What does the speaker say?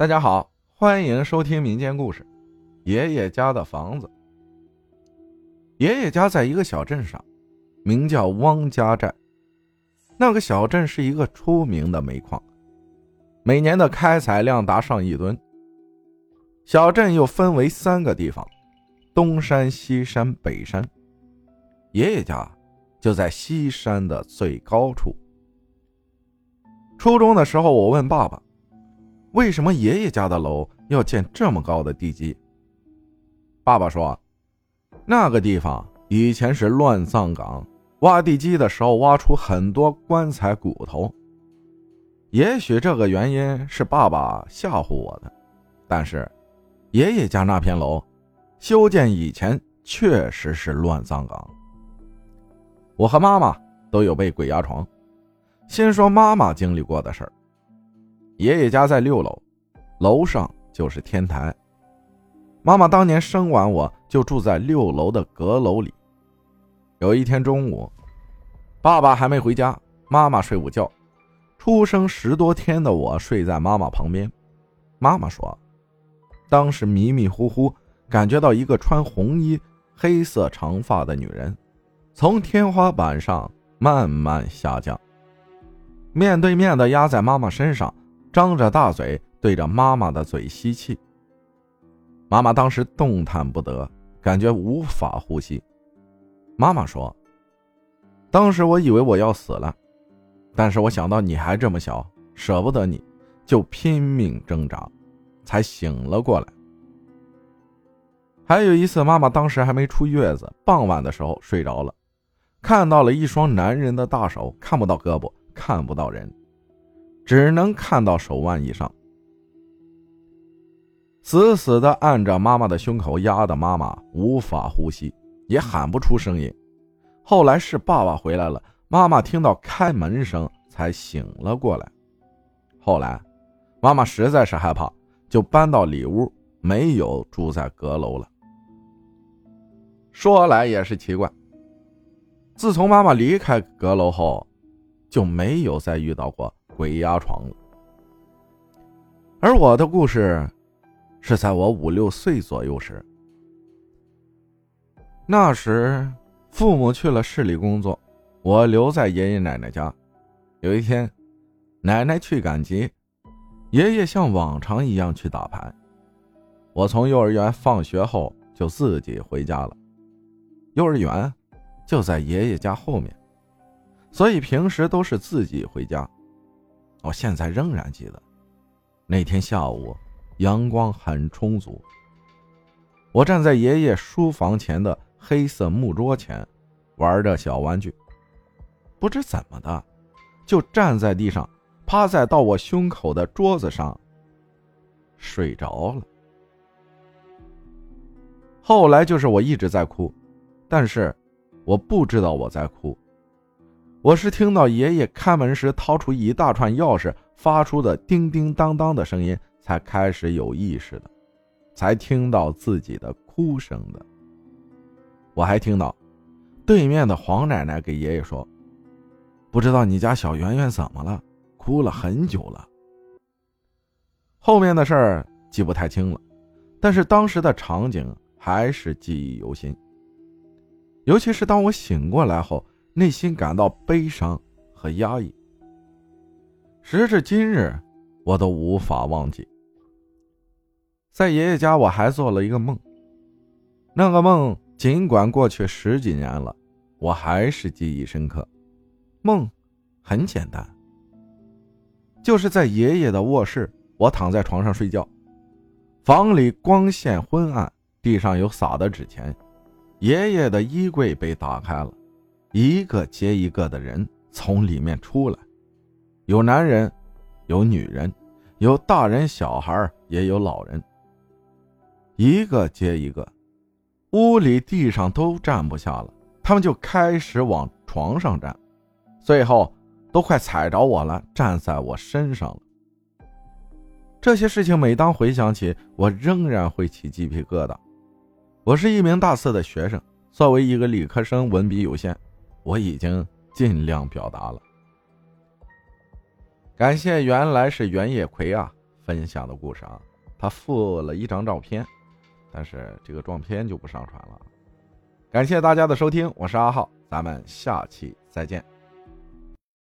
大家好，欢迎收听民间故事《爷爷家的房子》。爷爷家在一个小镇上，名叫汪家寨。那个小镇是一个出名的煤矿，每年的开采量达上亿吨。小镇又分为三个地方：东山、西山、北山。爷爷家就在西山的最高处。初中的时候，我问爸爸。为什么爷爷家的楼要建这么高的地基？爸爸说，那个地方以前是乱葬岗，挖地基的时候挖出很多棺材骨头。也许这个原因是爸爸吓唬我的，但是爷爷家那片楼修建以前确实是乱葬岗。我和妈妈都有被鬼压床。先说妈妈经历过的事儿。爷爷家在六楼，楼上就是天台。妈妈当年生完我就住在六楼的阁楼里。有一天中午，爸爸还没回家，妈妈睡午觉。出生十多天的我睡在妈妈旁边。妈妈说，当时迷迷糊糊感觉到一个穿红衣、黑色长发的女人，从天花板上慢慢下降，面对面的压在妈妈身上。张着大嘴对着妈妈的嘴吸气。妈妈当时动弹不得，感觉无法呼吸。妈妈说：“当时我以为我要死了，但是我想到你还这么小，舍不得你，就拼命挣扎，才醒了过来。”还有一次，妈妈当时还没出月子，傍晚的时候睡着了，看到了一双男人的大手，看不到胳膊，看不到人。只能看到手腕以上，死死的按着妈妈的胸口，压得妈妈无法呼吸，也喊不出声音。后来是爸爸回来了，妈妈听到开门声才醒了过来。后来，妈妈实在是害怕，就搬到里屋，没有住在阁楼了。说来也是奇怪，自从妈妈离开阁楼后，就没有再遇到过。鬼压床了，而我的故事是在我五六岁左右时。那时父母去了市里工作，我留在爷爷奶奶家。有一天，奶奶去赶集，爷爷像往常一样去打牌。我从幼儿园放学后就自己回家了。幼儿园就在爷爷家后面，所以平时都是自己回家。我现在仍然记得，那天下午，阳光很充足。我站在爷爷书房前的黑色木桌前，玩着小玩具。不知怎么的，就站在地上，趴在到我胸口的桌子上，睡着了。后来就是我一直在哭，但是我不知道我在哭。我是听到爷爷开门时掏出一大串钥匙发出的叮叮当当的声音，才开始有意识的，才听到自己的哭声的。我还听到对面的黄奶奶给爷爷说：“不知道你家小圆圆怎么了，哭了很久了。”后面的事儿记不太清了，但是当时的场景还是记忆犹新。尤其是当我醒过来后。内心感到悲伤和压抑，时至今日，我都无法忘记。在爷爷家，我还做了一个梦。那个梦尽管过去十几年了，我还是记忆深刻。梦很简单，就是在爷爷的卧室，我躺在床上睡觉，房里光线昏暗，地上有撒的纸钱，爷爷的衣柜被打开了。一个接一个的人从里面出来，有男人，有女人，有大人小孩，也有老人。一个接一个，屋里地上都站不下了，他们就开始往床上站，最后都快踩着我了，站在我身上了。这些事情每当回想起，我仍然会起鸡皮疙瘩。我是一名大四的学生，作为一个理科生，文笔有限。我已经尽量表达了，感谢原来是袁叶葵啊。分享的故事啊，他附了一张照片，但是这个照片就不上传了。感谢大家的收听，我是阿浩，咱们下期再见。